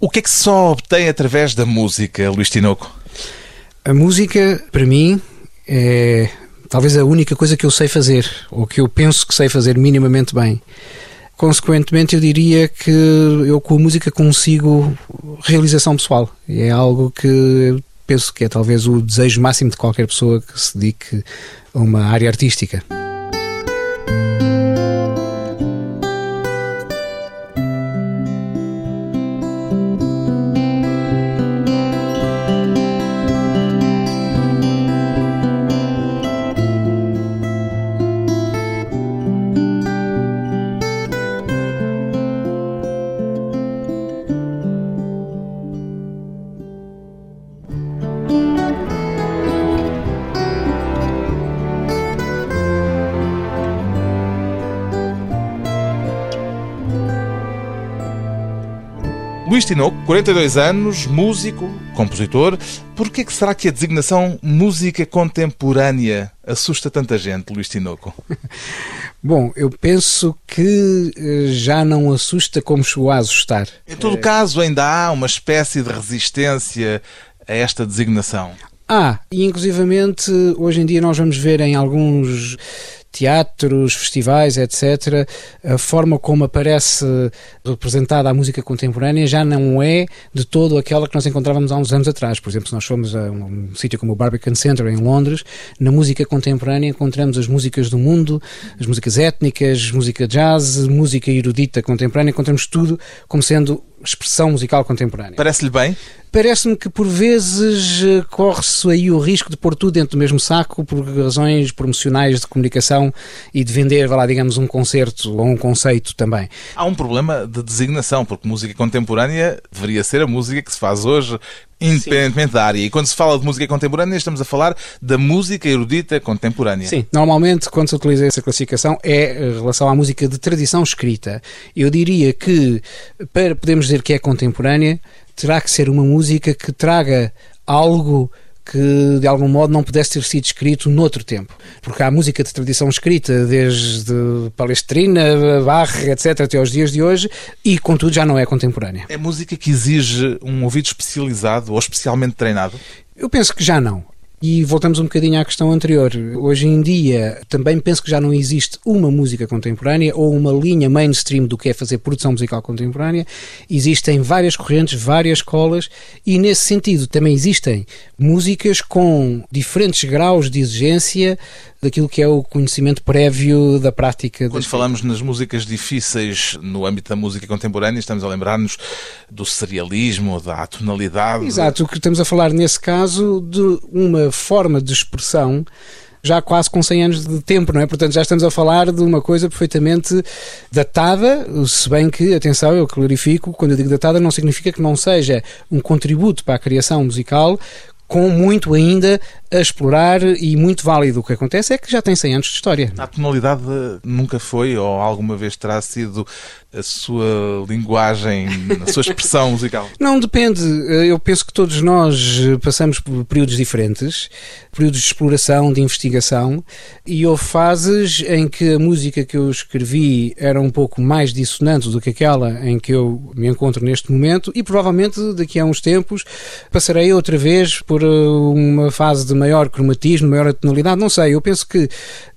O que é que se só obtém através da música, Luís Tinoco? A música, para mim, é talvez a única coisa que eu sei fazer, ou que eu penso que sei fazer minimamente bem. Consequentemente, eu diria que eu com a música consigo realização pessoal. É algo que penso que é talvez o desejo máximo de qualquer pessoa que se dedique a uma área artística. 42 anos, músico, compositor. Por que será que a designação música contemporânea assusta tanta gente, Luís Tinoco? Bom, eu penso que eh, já não assusta como chegou a assustar. Em todo caso, ainda há uma espécie de resistência a esta designação. Ah, e inclusivamente hoje em dia nós vamos ver em alguns teatros, festivais, etc., a forma como aparece representada a música contemporânea já não é de todo aquela que nós encontrávamos há uns anos atrás. Por exemplo, se nós formos a um, um sítio como o Barbican Center em Londres, na música contemporânea encontramos as músicas do mundo, as músicas étnicas, música jazz, música erudita contemporânea, encontramos tudo como sendo expressão musical contemporânea. Parece-lhe bem? Parece-me que por vezes corre-se aí o risco de pôr tudo dentro do mesmo saco por razões promocionais de comunicação e de vender, vá lá, digamos, um concerto ou um conceito também. Há um problema de designação, porque música contemporânea deveria ser a música que se faz hoje, independentemente Sim. da área. E quando se fala de música contemporânea, estamos a falar da música erudita contemporânea. Sim, normalmente quando se utiliza essa classificação é em relação à música de tradição escrita. Eu diria que para podermos dizer que é contemporânea, terá que ser uma música que traga algo que de algum modo não pudesse ter sido escrito noutro tempo. Porque há música de tradição escrita desde Palestrina, Bach, etc., até aos dias de hoje, e contudo já não é contemporânea. É música que exige um ouvido especializado ou especialmente treinado? Eu penso que já não. E voltamos um bocadinho à questão anterior. Hoje em dia, também penso que já não existe uma música contemporânea ou uma linha mainstream do que é fazer produção musical contemporânea. Existem várias correntes, várias escolas, e nesse sentido também existem músicas com diferentes graus de exigência daquilo que é o conhecimento prévio da prática. Quando falamos nas músicas difíceis no âmbito da música contemporânea, estamos a lembrar-nos do serialismo, da atonalidade. Exato, o que estamos a falar nesse caso de uma forma de expressão já quase com 100 anos de tempo, não é? Portanto, já estamos a falar de uma coisa perfeitamente datada, se bem que, atenção, eu clarifico, quando eu digo datada não significa que não seja um contributo para a criação musical, com muito ainda a explorar e muito válido. O que acontece é que já tem 100 anos de história. A tonalidade nunca foi ou alguma vez terá sido a sua linguagem, a sua expressão musical? Não, depende. Eu penso que todos nós passamos por períodos diferentes, períodos de exploração, de investigação, e houve fases em que a música que eu escrevi era um pouco mais dissonante do que aquela em que eu me encontro neste momento, e provavelmente daqui a uns tempos passarei outra vez por uma fase de maior cromatismo, maior tonalidade, não sei. Eu penso que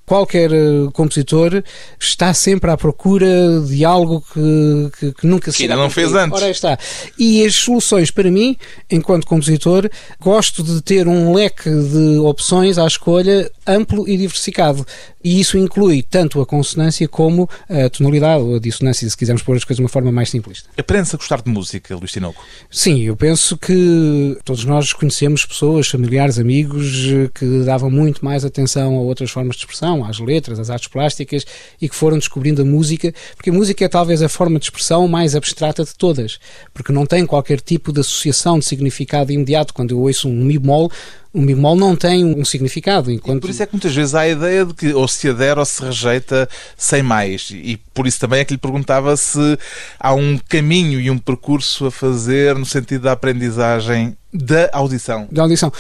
qualquer eh, compositor está sempre à procura de algo que, que, que nunca se que ainda não fez antes. Ora está. E as soluções, para mim, enquanto compositor, gosto de ter um leque de opções à escolha amplo e diversificado. E isso inclui tanto a consonância como a tonalidade, ou a dissonância, se quisermos pôr as coisas de uma forma mais simplista. Aprende-se a gostar de música, Luís Tinoco? Sim, eu penso que todos nós conhecemos pessoas, familiares, amigos, que davam muito mais atenção a outras formas de expressão às letras, às artes plásticas e que foram descobrindo a música, porque a música é talvez a forma de expressão mais abstrata de todas, porque não tem qualquer tipo de associação de significado imediato. Quando eu ouço um mi bemol, um bemol não tem um significado. Enquanto... E por isso é que muitas vezes há a ideia de que ou se adere ou se rejeita sem mais. E por isso também é que lhe perguntava se há um caminho e um percurso a fazer no sentido da aprendizagem da audição. Da audição.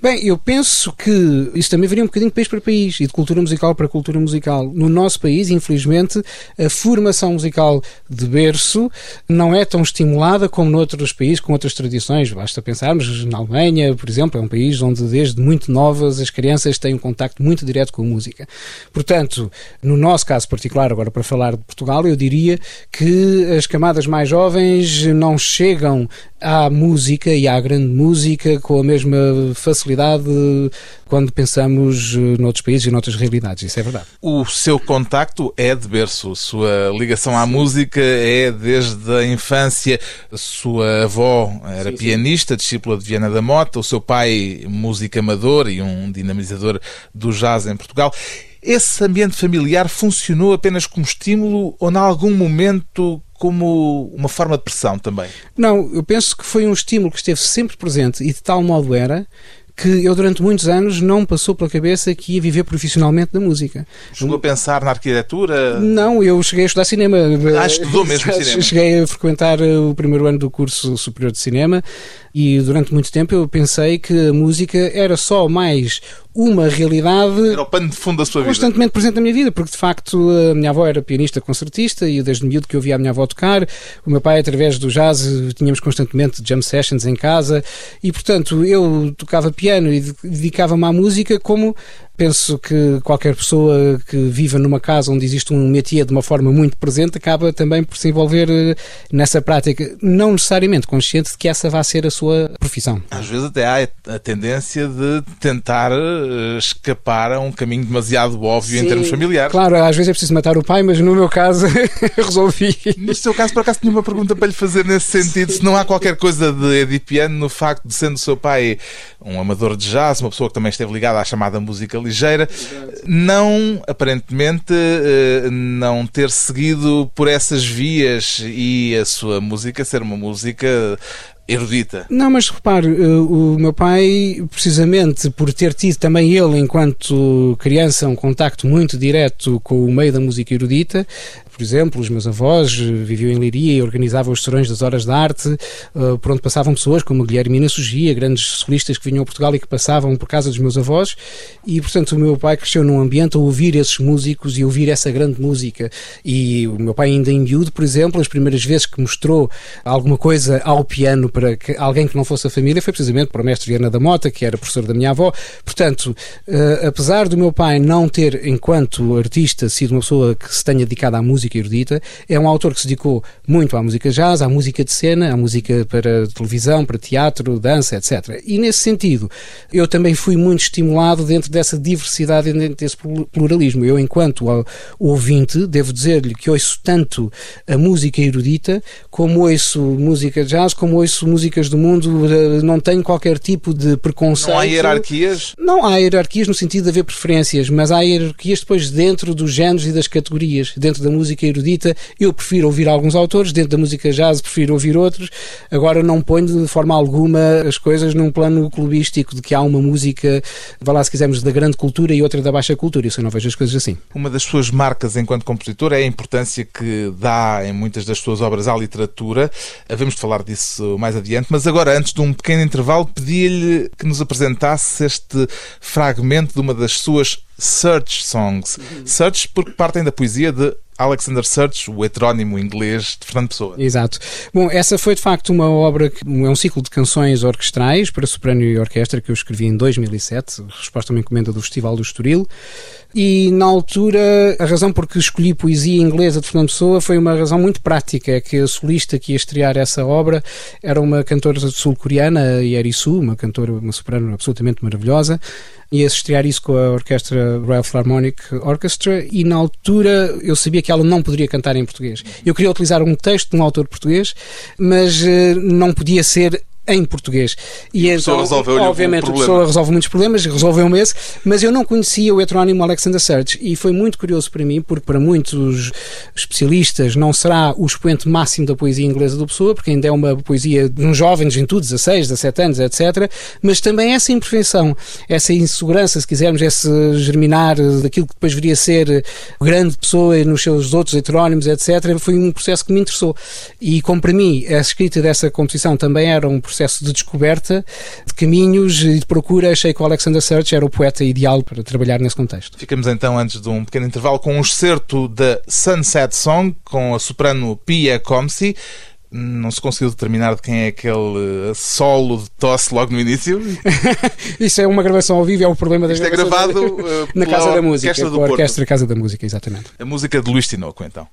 Bem, eu penso que isso também varia um bocadinho de país para país e de cultura musical para cultura musical. No nosso país, infelizmente, a formação musical de berço não é tão estimulada como noutros países com outras tradições. Basta pensarmos na Alemanha, por exemplo, é um país onde desde muito novas as crianças têm um contacto muito direto com a música. Portanto, no nosso caso particular, agora para falar de Portugal, eu diria que as camadas mais jovens não chegam à música e à grande música com a mesma facilidade quando pensamos eh, noutros países e noutras realidades. Isso é verdade. O seu contacto é de berço, a sua ligação à música é desde a infância. A sua avó era sim, pianista, sim. discípula de Viana da Mota, o seu pai músico amador e um dinamizador do jazz em Portugal. Esse ambiente familiar funcionou apenas como estímulo ou, em algum momento, como uma forma de pressão também? Não, eu penso que foi um estímulo que esteve sempre presente e de tal modo era que eu durante muitos anos não passou pela cabeça que ia viver profissionalmente da música. Chegou a pensar na arquitetura? Não, eu cheguei a estudar cinema. Ah, estudou mesmo cinema? Cheguei a frequentar o primeiro ano do curso superior de cinema e durante muito tempo eu pensei que a música era só mais uma realidade. Era o pano de fundo da sua vida. Constantemente presente na minha vida, porque de facto a minha avó era pianista concertista e desde miúdo que eu via a minha avó tocar. O meu pai, através do jazz, tínhamos constantemente jam sessions em casa e, portanto, eu tocava piano e dedicava-me à música como penso que qualquer pessoa que viva numa casa onde existe um métier de uma forma muito presente acaba também por se envolver eh, nessa prática, não necessariamente consciente de que essa vai ser a sua profissão. Às vezes até há a tendência de tentar eh, escapar a um caminho demasiado óbvio Sim, em termos familiares. Claro, às vezes é preciso matar o pai, mas no meu caso resolvi. No seu caso, por acaso, tinha uma pergunta para lhe fazer nesse sentido. Sim. Se não há qualquer coisa de edipiano no facto de, sendo o seu pai um amador de jazz, uma pessoa que também esteve ligada à chamada música ligeira, não, aparentemente, eh, não ter seguido por essas vias e a sua música ser uma música erudita. Não, mas repare, eh, o meu pai, precisamente por ter tido também ele, enquanto criança, um contacto muito direto com o meio da música erudita, por exemplo, os meus avós eh, viviam em Leiria e organizavam os serões das horas de arte, uh, por onde passavam pessoas como Guilhermina Sugia, grandes solistas que vinham a Portugal e que passavam por casa dos meus avós, e portanto o meu pai cresceu num ambiente a ouvir esses músicos e ouvir essa grande música. E o meu pai, ainda em miúdo, por exemplo, as primeiras vezes que mostrou alguma coisa ao piano para que, alguém que não fosse a família foi precisamente para o mestre Viana da Mota, que era professor da minha avó. Portanto, uh, apesar do meu pai não ter, enquanto artista, sido uma pessoa que se tenha dedicado à música, música erudita. É um autor que se dedicou muito à música jazz, à música de cena, à música para televisão, para teatro, dança, etc. E nesse sentido, eu também fui muito estimulado dentro dessa diversidade, dentro desse pluralismo. Eu, enquanto ouvinte, devo dizer-lhe que ouço tanto a música erudita, como ouço música jazz, como ouço músicas do mundo, eh, não tenho qualquer tipo de preconceito. Não há hierarquias? Não há hierarquias no sentido de haver preferências, mas há hierarquias depois dentro dos géneros e das categorias, dentro da música música erudita, eu prefiro ouvir alguns autores, dentro da música jazz prefiro ouvir outros. Agora não ponho de forma alguma as coisas num plano clubístico de que há uma música, vá lá se quisermos, da grande cultura e outra da baixa cultura. Isso eu não vejo as coisas assim. Uma das suas marcas enquanto compositor é a importância que dá em muitas das suas obras à literatura. Havemos de falar disso mais adiante, mas agora, antes de um pequeno intervalo, pedi-lhe que nos apresentasse este fragmento de uma das suas Search Songs. Uhum. Search porque partem da poesia de Alexander Search, o heterónimo inglês de Fernando Pessoa. Exato. Bom, essa foi de facto uma obra, que, é um ciclo de canções orquestrais para soprano e orquestra que eu escrevi em 2007, resposta a uma encomenda do Festival do Estoril. E na altura, a razão por que escolhi poesia inglesa de Fernando Pessoa foi uma razão muito prática, é que a solista que ia estrear essa obra era uma cantora sul-coreana, Yeri Su, uma cantora, uma soprano absolutamente maravilhosa, ia estrear isso com a orquestra Royal Philharmonic Orchestra e na altura eu sabia que ela não poderia cantar em português. Eu queria utilizar um texto de um autor português, mas uh, não podia ser em português. E, pessoa então, obviamente, um a pessoa resolve muitos problemas, resolveu-me esse, mas eu não conhecia o heterónimo Alexander Serge e foi muito curioso para mim, porque para muitos especialistas não será o expoente máximo da poesia inglesa do Pessoa, porque ainda é uma poesia de um jovem de juventude, 16, 17 anos, etc. Mas também essa imperfeição, essa insegurança, se quisermos, esse germinar daquilo que depois viria a ser grande pessoa nos seus outros heterónimos, etc., foi um processo que me interessou. E como para mim a escrita dessa composição também era um processo processo de descoberta de caminhos e de procura, achei que o Alexander Search era o poeta ideal para trabalhar nesse contexto. Ficamos então, antes de um pequeno intervalo, com um excerto da Sunset Song, com a soprano Pia Comsi. Não se conseguiu determinar de quem é aquele eh, solo de tosse logo no início? Isso é uma gravação ao vivo, é o problema da Isto é gravado uh, na Casa da Música, Orquestra do a Orquestra. Casa da Música, exatamente. A música de Luís Tinoco, então.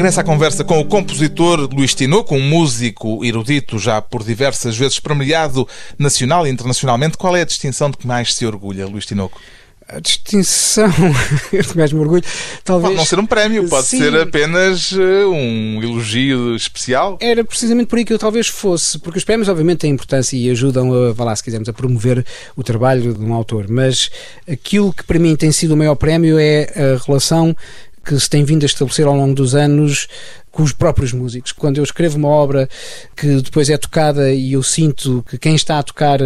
Regressa à conversa com o compositor Luís Tinoco, um músico erudito já por diversas vezes premiado nacional e internacionalmente. Qual é a distinção de que mais se orgulha, Luís Tinoco? A distinção de mais me orgulho, talvez. Pode não ser um prémio, pode Sim. ser apenas eh, um elogio especial. Era precisamente por aí que eu talvez fosse, porque os prémios obviamente têm importância e ajudam a, vá lá, se quisermos, a promover o trabalho de um autor, mas aquilo que para mim tem sido o maior prémio é a relação que se tem vindo a estabelecer ao longo dos anos com os próprios músicos. Quando eu escrevo uma obra que depois é tocada e eu sinto que quem está a tocar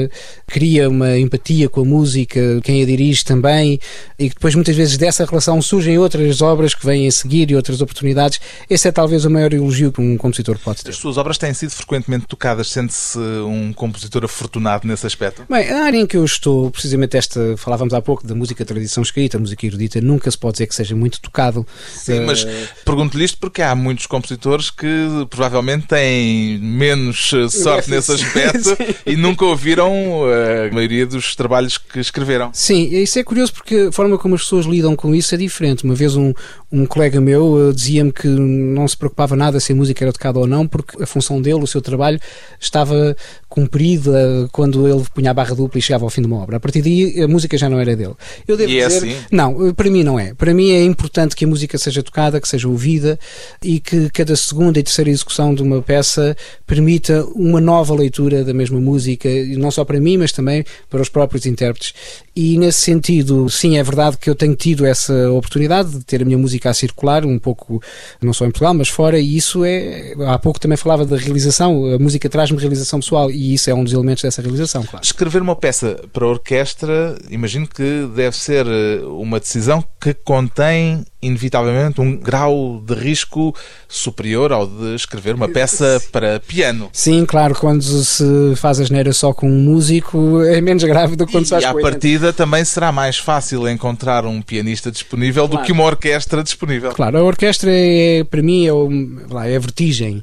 cria uma empatia com a música, quem a dirige também, e que depois muitas vezes dessa relação surgem outras obras que vêm a seguir e outras oportunidades, esse é talvez o maior elogio que um compositor pode ter. As suas obras têm sido frequentemente tocadas, sente-se um compositor afortunado nesse aspecto? Bem, a área em que eu estou, precisamente esta, falávamos há pouco da música tradição escrita, a música erudita, nunca se pode dizer que seja muito tocado. Sim, uh... mas pergunto-lhe isto porque há muitos compositores que provavelmente têm menos eh, sorte nesse aspecto e nunca ouviram eh, a maioria dos trabalhos que escreveram. Sim, isso é curioso porque a forma como as pessoas lidam com isso é diferente. Uma vez um, um colega meu dizia-me que não se preocupava nada se a música era tocada ou não, porque a função dele, o seu trabalho, estava cumprida quando ele punha a barra dupla e chegava ao fim de uma obra. A partir daí a música já não era dele. Eu devo e é dizer, é assim? Não, para mim não é. Para mim é importante que a música seja tocada, que seja ouvida e que cada segunda e terceira execução de uma peça permita uma nova leitura da mesma música, não só para mim, mas também para os próprios intérpretes. E nesse sentido, sim, é verdade que eu tenho tido essa oportunidade de ter a minha música a circular, um pouco, não só em Portugal, mas fora, e isso é. Há pouco também falava da realização, a música traz-me realização pessoal e isso é um dos elementos dessa realização, claro. Escrever uma peça para orquestra, imagino que deve ser eh, uma decisão que contém inevitavelmente um grau de risco superior ao de escrever uma peça para piano. Sim, claro, quando se faz a geneira só com um músico é menos grave do que quando se faz com E à partida também será mais fácil encontrar um pianista disponível claro. do que uma orquestra disponível. Claro, a orquestra é, para mim, é, é a vertigem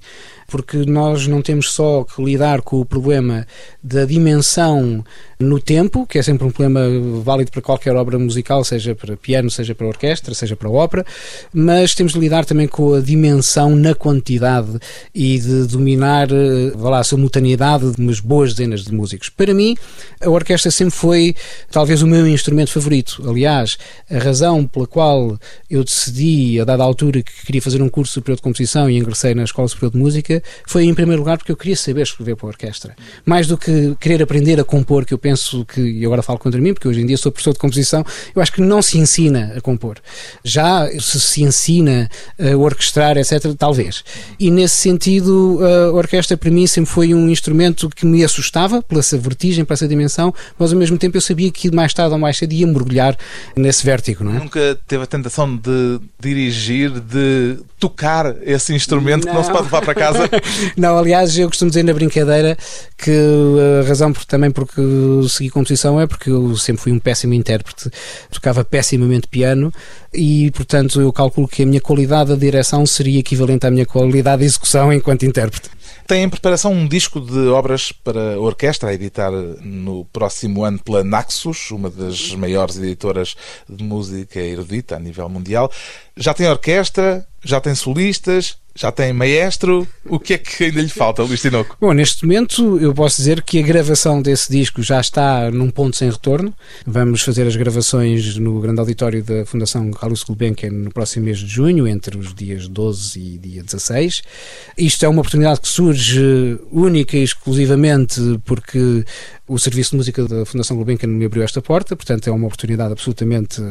porque nós não temos só que lidar com o problema da dimensão no tempo, que é sempre um problema válido para qualquer obra musical, seja para piano, seja para orquestra, seja para ópera, mas temos de lidar também com a dimensão na quantidade e de dominar eh, lá, a simultaneidade de umas boas dezenas de músicos. Para mim, a orquestra sempre foi talvez o meu instrumento favorito. Aliás, a razão pela qual eu decidi, a dada altura, que queria fazer um curso superior de composição e ingressei na Escola Superior de Música, foi em primeiro lugar porque eu queria saber escrever para a orquestra. Mais do que querer aprender a compor, que eu penso que, e agora falo contra mim, porque hoje em dia sou professor de composição, eu acho que não se ensina a compor. Já se se ensina a orquestrar, etc., talvez. E nesse sentido, a orquestra para mim sempre foi um instrumento que me assustava pela essa vertigem, pela essa dimensão, mas ao mesmo tempo eu sabia que mais tarde ou mais cedo ia mergulhar nesse vértigo, não é? Nunca teve a tentação de dirigir, de tocar esse instrumento não. que não se pode levar para casa? não, aliás, eu costumo dizer na brincadeira que a razão por, também porque segui composição é porque eu sempre fui um péssimo intérprete, tocava pessimamente piano e, portanto, eu calculo que a minha qualidade de direção seria equivalente à minha qualidade de execução enquanto intérprete. Tem em preparação um disco de obras para orquestra a editar no próximo ano pela Naxos, uma das maiores editoras de música erudita a nível mundial. Já tem orquestra, já tem solistas, já tem maestro, o que é que ainda lhe falta, Luís Tinoco? Bom, neste momento eu posso dizer que a gravação desse disco já está num ponto sem retorno. Vamos fazer as gravações no grande auditório da Fundação Carlos Gulbenkian no próximo mês de junho, entre os dias 12 e dia 16. Isto é uma oportunidade que surge única e exclusivamente porque o Serviço de Música da Fundação Gulbenkian me abriu esta porta, portanto é uma oportunidade absolutamente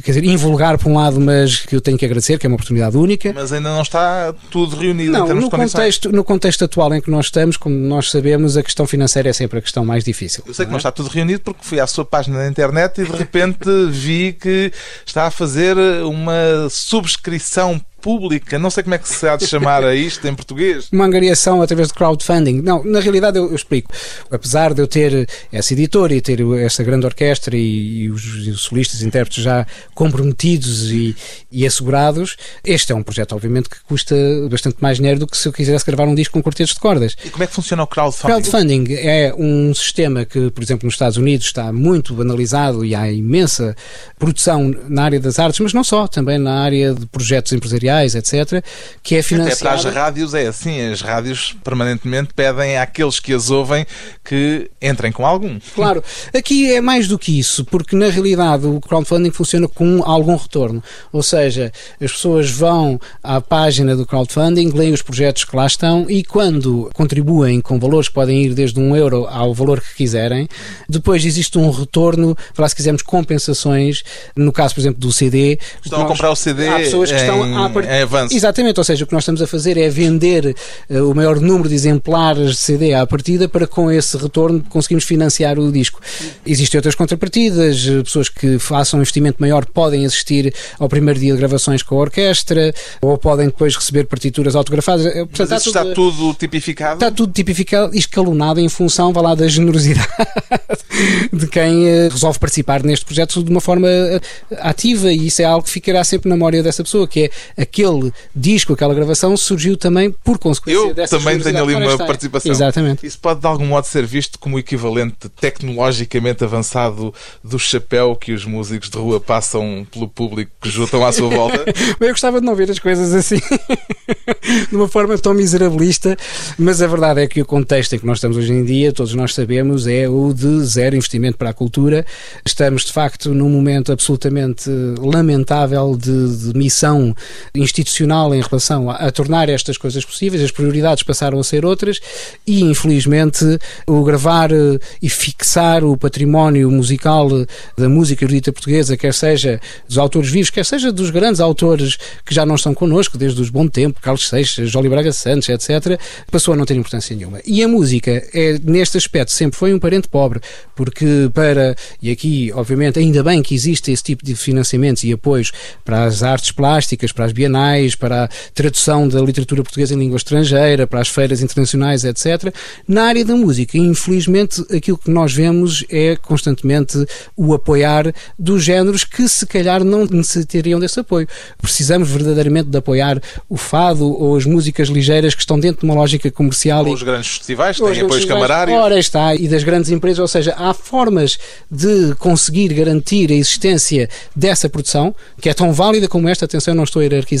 quer dizer, invulgar por um lado, mas que eu tenho que agradecer, que é uma oportunidade única. Mas ainda não está tudo reunido não, em termos no de contexto, no contexto atual em que nós estamos, como nós sabemos, a questão financeira é sempre a questão mais difícil. Eu sei que não, é? não está tudo reunido porque fui à sua página na internet e de repente vi que está a fazer uma subscrição pública, não sei como é que se há de chamar a isto em português. Uma angariação através de crowdfunding. Não, na realidade eu, eu explico. Apesar de eu ter essa editora e ter essa grande orquestra e, e, os, os, solistas e intérpretes já comprometidos e, e, assegurados, este é um projeto, obviamente, que custa bastante mais dinheiro do que se eu quisesse gravar um disco com quartetos de cordas. E como é que funciona o crowdfunding? Crowdfunding é um sistema que, por exemplo, nos Estados Unidos está muito banalizado e há imensa produção na área das artes, mas não só, também na área de projetos empresariais etc., que é financiada... Até para as rádios é assim, as rádios permanentemente pedem àqueles que as ouvem que entrem com algum. Claro, aqui é mais do que isso, porque na realidade o crowdfunding funciona com algum retorno, ou seja, as pessoas vão à página do crowdfunding, leem os projetos que lá estão e quando contribuem com valores que podem ir desde um euro ao valor que quiserem, depois existe um retorno, para se quisermos compensações, no caso, por exemplo, do CD. Estão nós, a comprar o CD. Há pessoas que estão a em avanço. Exatamente, ou seja, o que nós estamos a fazer é vender uh, o maior número de exemplares de CD à partida para com esse retorno conseguimos financiar o disco. Existem outras contrapartidas, eh, pessoas que façam um investimento maior podem assistir ao primeiro dia de gravações com a orquestra ou podem depois receber partituras autografadas. Eh, portanto, Mas está, tudo, está tudo tipificado? Está tudo tipificado e escalonado em função, vá lá, da generosidade de quem resolve participar neste projeto de uma forma ativa e isso é algo que ficará sempre na memória dessa pessoa, que é aquele disco, aquela gravação surgiu também por consequência Eu dessa também tenho ali uma participação. Exatamente. Isso pode de algum modo ser visto como o equivalente tecnologicamente avançado do chapéu que os músicos de rua passam pelo público que juntam à sua volta. Eu gostava de não ver as coisas assim, de uma forma tão miserabilista, mas a verdade é que o contexto em que nós estamos hoje em dia, todos nós sabemos, é o de zero investimento para a cultura. Estamos, de facto, num momento absolutamente lamentável de, de missão institucional em relação a, a, tornar estas coisas possíveis, as prioridades passaram a ser outras e, infelizmente, o gravar eh, e fixar o património musical eh, da música erudita portuguesa, quer seja dos autores vivos, quer seja dos grandes autores que já não estão connosco, desde os Bom Tempo, Carlos Seixas, Jolie Braga Santos, etc., passou a não ter importância nenhuma. E a música, é, neste aspecto, sempre foi um parente pobre, porque para, e aqui, obviamente, ainda bem que existe esse tipo de financiamentos e apoios para as artes plásticas, para as bienais, para a tradução da literatura portuguesa em língua estrangeira, para as feiras internacionais, etc. Na área da música, infelizmente, aquilo que nós vemos é constantemente o apoiar dos géneros que se calhar não necessitariam desse apoio. Precisamos verdadeiramente de apoiar o fado ou as músicas ligeiras que estão dentro de uma lógica comercial. Ou os grandes festivais, têm apoios camarários. Ora está, e das grandes empresas, ou seja, há formas de conseguir garantir a existência dessa produção, que é tão válida como esta, atenção, não estou a hierarquizar,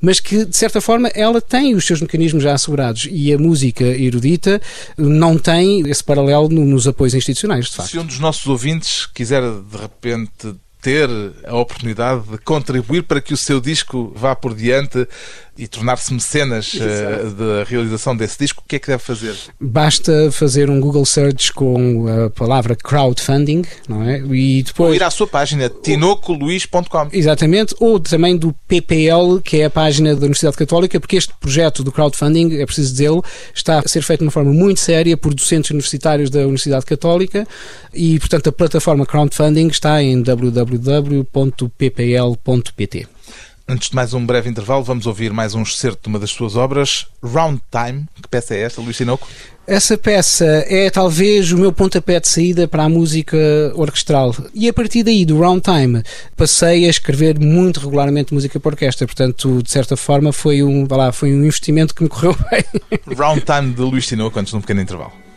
mas que, de certa forma, ela tem os seus mecanismos já assegurados e a música erudita não tem esse paralelo nos apoios institucionais, de facto. Se um dos nossos ouvintes quiser, de repente, ter a oportunidade de contribuir para que o seu disco vá por diante e tornar-se mecenas uh, da realização desse disco, o que é que deve fazer? Basta fazer um Google Search com a palavra crowdfunding, não é? E depois... Ou ir à sua página, tinocoluís.com. Exatamente, ou também do PPL, que é a página da Universidade Católica, porque este projeto do crowdfunding, é preciso dizê-lo, está a ser feito de uma forma muito séria por docentes universitários da Universidade Católica e, portanto, a plataforma crowdfunding está em www.ppl.pt. Antes de mais um breve intervalo, vamos ouvir mais um excerto de uma das suas obras, Round Time. Que peça é esta, Luís Sinoco? Essa peça é talvez o meu pontapé de saída para a música orquestral. E a partir daí, do Round Time, passei a escrever muito regularmente música para orquestra. Portanto, de certa forma, foi um, lá, foi um investimento que me correu bem. Round Time de Luís Sinoco, antes de um pequeno intervalo.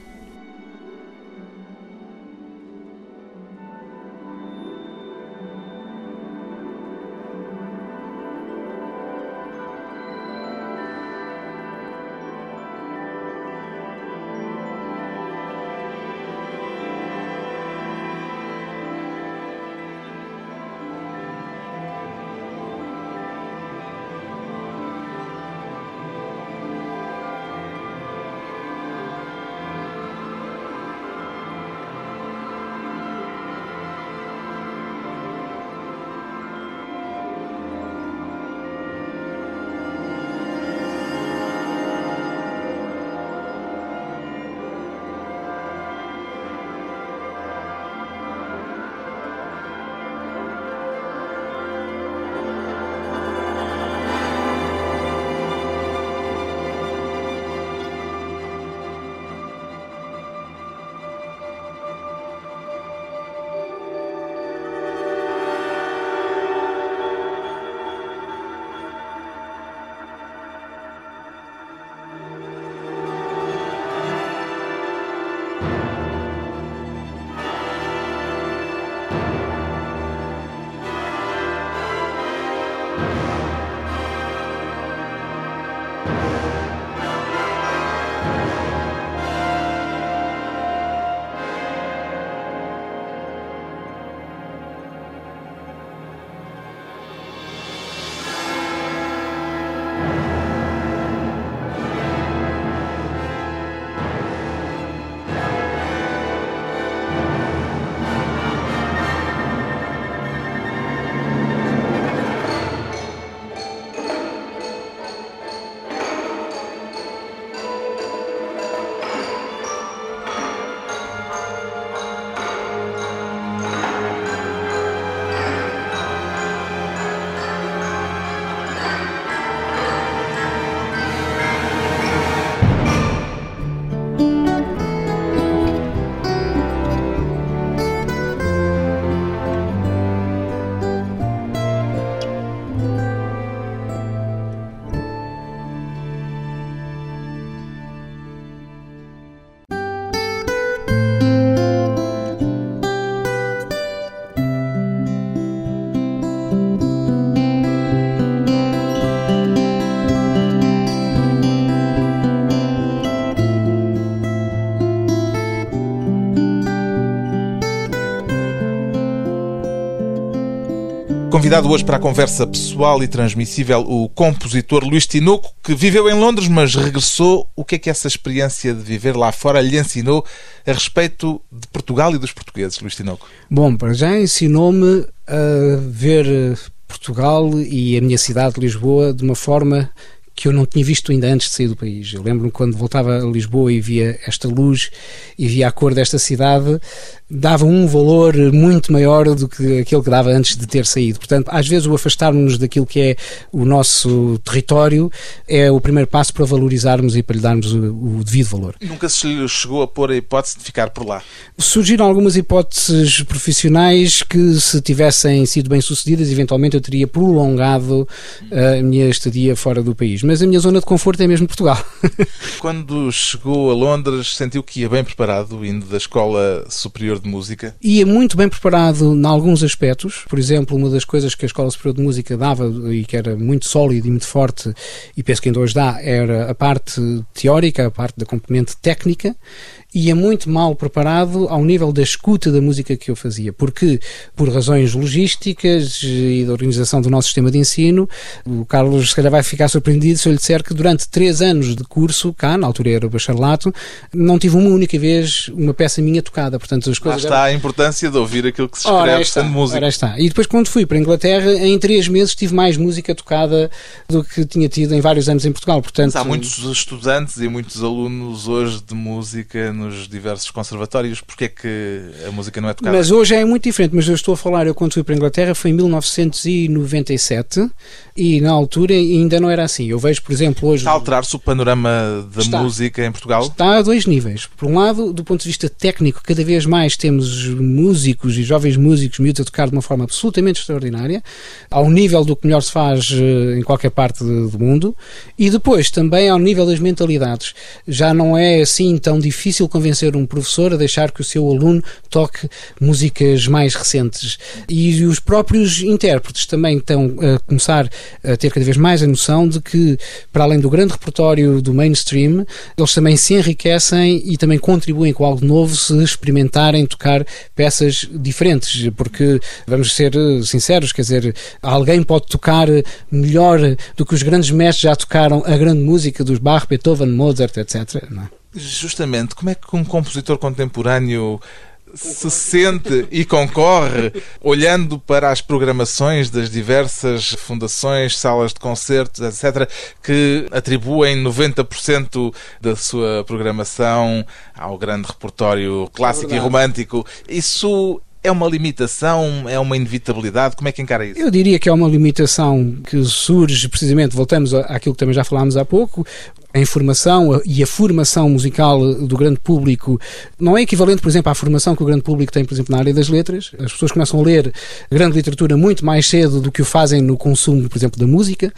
Convidado hoje para a conversa pessoal e transmissível, o compositor Luís Tinoco, que viveu em Londres, mas regressou. O que é que essa experiência de viver lá fora lhe ensinou a respeito de Portugal e dos portugueses, Luís Tinoco? Bom, para já ensinou-me a ver Portugal e a minha cidade, Lisboa, de uma forma que eu não tinha visto ainda antes de sair do país. Eu lembro-me quando voltava a Lisboa e via esta luz e via a cor desta cidade, dava um valor muito maior do que aquele que dava antes de ter saído. Portanto, às vezes o afastarmos daquilo que é o nosso território é o primeiro passo para valorizarmos e para lhe darmos o, o devido valor. Nunca se chegou a pôr a hipótese de ficar por lá? Surgiram algumas hipóteses profissionais que, se tivessem sido bem-sucedidas, eventualmente eu teria prolongado eh, a minha estadia fora do país. Mas a minha zona de conforto é mesmo Portugal. Quando chegou a Londres, sentiu que ia bem preparado, indo da Escola Superior de Música? Ia muito bem preparado em alguns aspectos. Por exemplo, uma das coisas que a Escola Superior de Música dava e que era muito sólida e muito forte, e penso que ainda hoje dá, era a parte teórica, a parte da componente técnica ia muito mal preparado ao nível da escuta da música que eu fazia, porque por razões logísticas e da organização do nosso sistema de ensino, o Carlos se calhar vai ficar surpreendido se eu lhe disser que durante três anos de curso, cá, na altura era o bacharelato, não tive uma única vez uma peça minha tocada. Portanto, as coisas Lá está eram... a importância de ouvir aquilo que se escreve sendo música. Ora está. E depois, quando fui para a Inglaterra, em três meses tive mais música tocada do que tinha tido em vários anos em Portugal. Portanto, Mas há muitos estudantes e muitos alunos hoje de música nos diversos conservatórios, porque é que a música não é tocada? Mas hoje é muito diferente, mas eu estou a falar, eu quando fui para a Inglaterra foi em 1997 e na altura ainda não era assim. Eu vejo, por exemplo, hoje... Está a alterar-se o panorama da está, música em Portugal? Está a dois níveis. Por um lado, do ponto de vista técnico, cada vez mais temos músicos e jovens músicos miúdos a tocar de uma forma absolutamente extraordinária, ao nível do que melhor se faz eh, em qualquer parte do mundo, e depois também ao nível das mentalidades. Já não é assim tão difícil convencer um professor a deixar que o seu aluno toque músicas mais recentes. E os próprios intérpretes também estão a começar a ter cada vez mais a noção de que, para além do grande repertório do mainstream, eles também se enriquecem e também contribuem com algo novo se experimentarem tocar peças diferentes, porque vamos ser sinceros, quer dizer, alguém pode tocar melhor do que os grandes mestres já tocaram a grande música dos Bach, Beethoven, Mozart, etc. Não é? Justamente, como é que um compositor contemporâneo se sente e concorre olhando para as programações das diversas fundações, salas de concertos, etc., que atribuem 90% da sua programação ao grande repertório clássico é e romântico. Isso é uma limitação? É uma inevitabilidade? Como é que encara isso? Eu diria que é uma limitação que surge precisamente, voltamos àquilo que também já falámos há pouco, a informação e a formação musical do grande público não é equivalente, por exemplo, à formação que o grande público tem, por exemplo, na área das letras. As pessoas começam a ler grande literatura muito mais cedo do que o fazem no consumo, por exemplo, da música.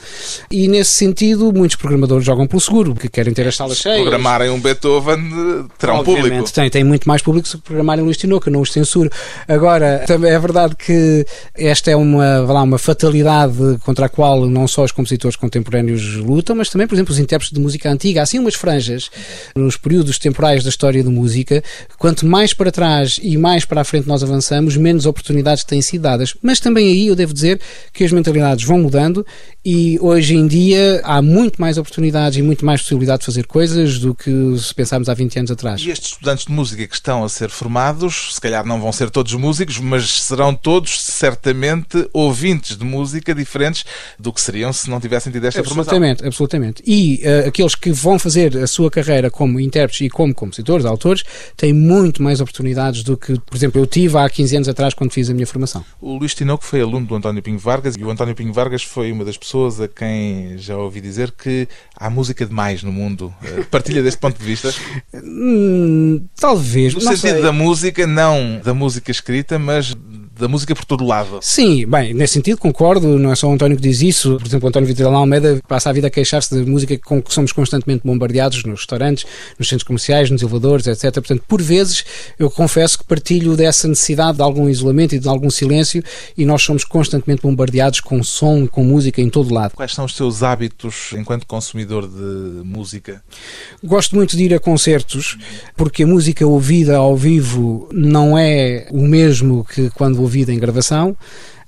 E nesse sentido, muitos programadores jogam pelo seguro, porque querem ter as salas cheias. Se programarem um Beethoven, terão Obviamente, público. Tem, tem muito mais público se programarem Luís Tinoco, não os censuro. Agora, também é verdade que esta é uma, lá, uma fatalidade contra a qual não só os compositores contemporâneos lutam, mas também, por exemplo, os intérpretes de música música antiga, há assim umas franjas nos períodos temporais da história da música. Quanto mais para trás e mais para a frente nós avançamos, menos oportunidades têm sido dadas. Mas também aí eu devo dizer que as mentalidades vão mudando e hoje em dia há muito mais oportunidades e muito mais possibilidade de fazer coisas do que se pensarmos há 20 anos atrás. E estes estudantes de música que estão a ser formados, se calhar não vão ser todos músicos, mas serão todos certamente ouvintes de música diferentes do que seriam se não tivessem tido esta absolutamente, formação. Absolutamente, E uh, aqueles aqueles que vão fazer a sua carreira como intérpretes e como compositores, autores, têm muito mais oportunidades do que, por exemplo, eu tive há 15 anos atrás quando fiz a minha formação. O Luís Tinoco foi aluno do António Pinho Vargas e o António Pinho Vargas foi uma das pessoas a quem já ouvi dizer que há música demais no mundo. Eh, partilha deste ponto de vista? Hum, talvez. No sentido sei. da música, não da música escrita, mas da música por todo lado. Sim, bem, nesse sentido concordo, não é só o António que diz isso. Por exemplo, o António Vitor Almeida passa a vida a queixar-se de música com que somos constantemente bombardeados nos restaurantes, nos centros comerciais, nos elevadores, etc. Portanto, por vezes, eu confesso que partilho dessa necessidade de algum isolamento e de algum silêncio e nós somos constantemente bombardeados com som, com música em todo lado. Quais são os seus hábitos enquanto consumidor de música? Gosto muito de ir a concertos, porque a música ouvida ao vivo não é o mesmo que quando ouvida em gravação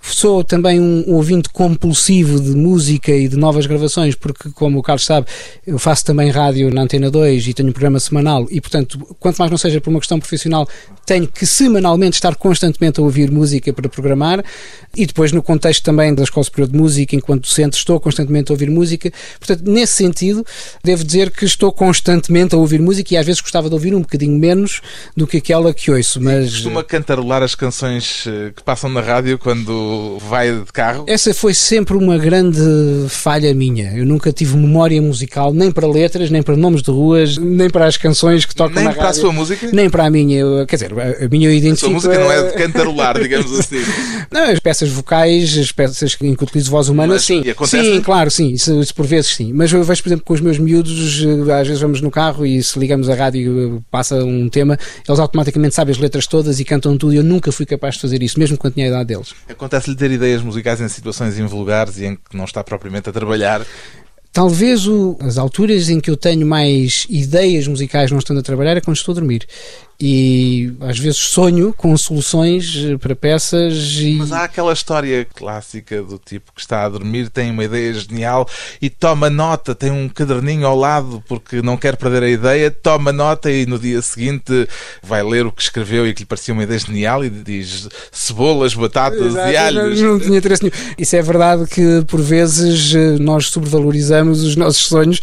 Sou também um ouvinte compulsivo de música e de novas gravações, porque, como o Carlos sabe, eu faço também rádio na Antena 2 e tenho um programa semanal e, portanto, quanto mais não seja por uma questão profissional, tenho que semanalmente estar constantemente a ouvir música para programar e depois no contexto também da Escola Superior de Música, enquanto docente, estou constantemente a ouvir música. Portanto, nesse sentido, devo dizer que estou constantemente a ouvir música e às vezes gostava de ouvir um bocadinho menos do que aquela que ouço. Mas... E costuma cantarolar as canções eh, que passam na rádio quando vai de carro? Essa foi sempre uma grande falha minha. Eu nunca tive memória musical, nem para letras, nem para nomes de ruas, nem para as canções que tocam nem na rádio. Nem para a sua música? Nem para a minha. Quer dizer, a minha eu identifico... A sua música não é de cantarolar, digamos assim. Não, as peças vocais, as peças em que utilizo voz humana, Mas, sim. Sim, claro, sim. Isso, isso, por vezes sim. Mas eu vejo, por exemplo, com os meus miúdos, eh, às vezes vamos no carro e se ligamos a rádio passa um tema, eles automaticamente sabem as letras todas e cantam tudo. Eu nunca fui capaz de fazer isso, mesmo quando tinha a idade deles. Acontece-lhe ter ideias musicais em situações invulgares e em que não está propriamente a trabalhar. Talvez o, as alturas em que eu tenho mais ideias musicais não estando a trabalhar é quando estou a dormir e às vezes sonho com soluções eh, para peças. E... Mas há aquela história clássica do tipo que está a dormir, tem uma ideia genial e toma nota, tem um caderninho ao lado porque não quer perder a ideia, toma nota e no dia seguinte vai ler o que escreveu e que lhe parecia uma ideia genial e diz cebolas, batatas Exato, e alhos. Não, não tinha interesse nenhum. Isso é verdade que por vezes eh, nós sobrevalorizamos os nossos sonhos,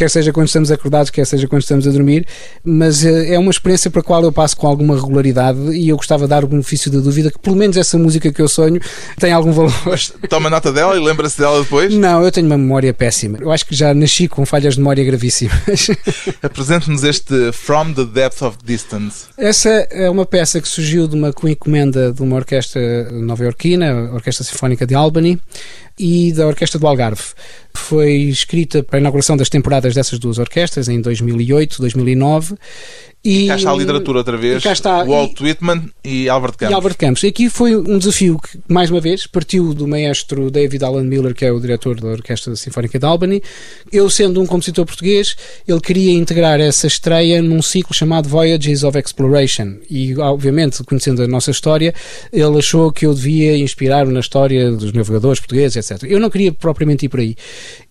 quer seja quando estamos acordados, quer seja quando estamos a dormir, mas eh, é uma experiência para qual eu passo com alguma regularidade e eu gostava de dar o benefício da dúvida que pelo menos essa música que eu sonho tem algum valor. Mas toma nota dela e lembra-se dela depois? Não, eu tenho uma memória péssima. Eu acho que já nasci com falhas de memória gravíssimas. Apresente-nos este From the Depth of Distance. Essa é uma peça que surgiu de uma encomenda de uma orquestra nova-iorquina, a Orquestra Sinfónica de Albany, e da Orquestra do Algarve. Foi escrita para a inauguração das temporadas dessas duas orquestras em 2008, 2009 e, e cá está a literatura outra vez, está, Walt e, Whitman e Albert Campos. E Albert Campos. E aqui foi um desafio que, mais uma vez, partiu do maestro David Alan Miller, que é o diretor da Orquestra Sinfónica de Albany. Eu, sendo um compositor português, ele queria integrar essa estreia num ciclo chamado Voyages of Exploration. E, obviamente, conhecendo a nossa história, ele achou que eu devia inspirar na história dos navegadores portugueses, etc. Eu não queria propriamente ir por aí.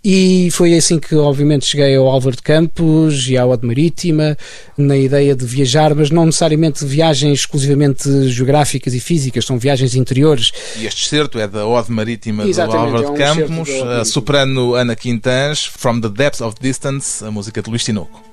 E foi assim que, obviamente, cheguei ao Álvaro Campos e à Ode Marítima, na ideia de viajar, mas não necessariamente viagens exclusivamente geográficas e físicas, são viagens interiores. E este certo é da Ode Marítima Exatamente, do Álvaro é um Campos, a soprano Ana Quintans, From the Depths of Distance, a música de Luís Tinoco.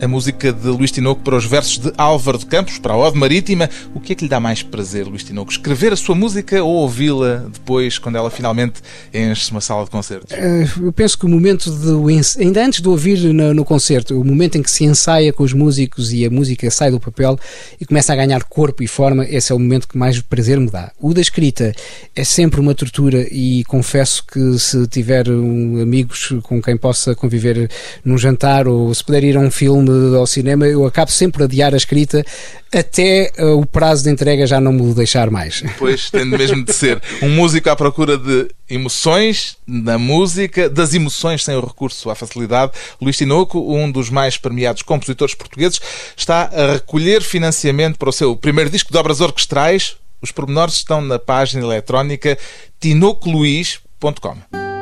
A música de Luís Tinoco para os versos de Álvaro de Campos, para a Ode Marítima. O que é que lhe dá mais prazer, Luís Tinoco? Escrever a sua música ou ouvi-la depois, quando ela finalmente enche uma sala de concertos? Eh, eu penso que o momento de, ainda antes de ouvir no, no, concerto, o momento em que se ensaia com os músicos e a música sai do papel e começa a ganhar corpo e forma, esse é o momento que mais prazer me dá. O da escrita é sempre uma tortura e confesso que se tiver amigos com quem possa conviver num jantar ou se puder ir a um filme ao cinema, eu acabo sempre a adiar a escrita até uh, o prazo de entrega já não me deixar mais. Pois, tem mesmo de ser. Um músico à procura de emoções na música, das emoções sem o recurso à facilidade. Luís Tinoco, um dos mais premiados compositores portugueses, está a recolher financiamento para o seu primeiro disco de obras orquestrais. Os pormenores estão na página eletrónica tinocoluís.com.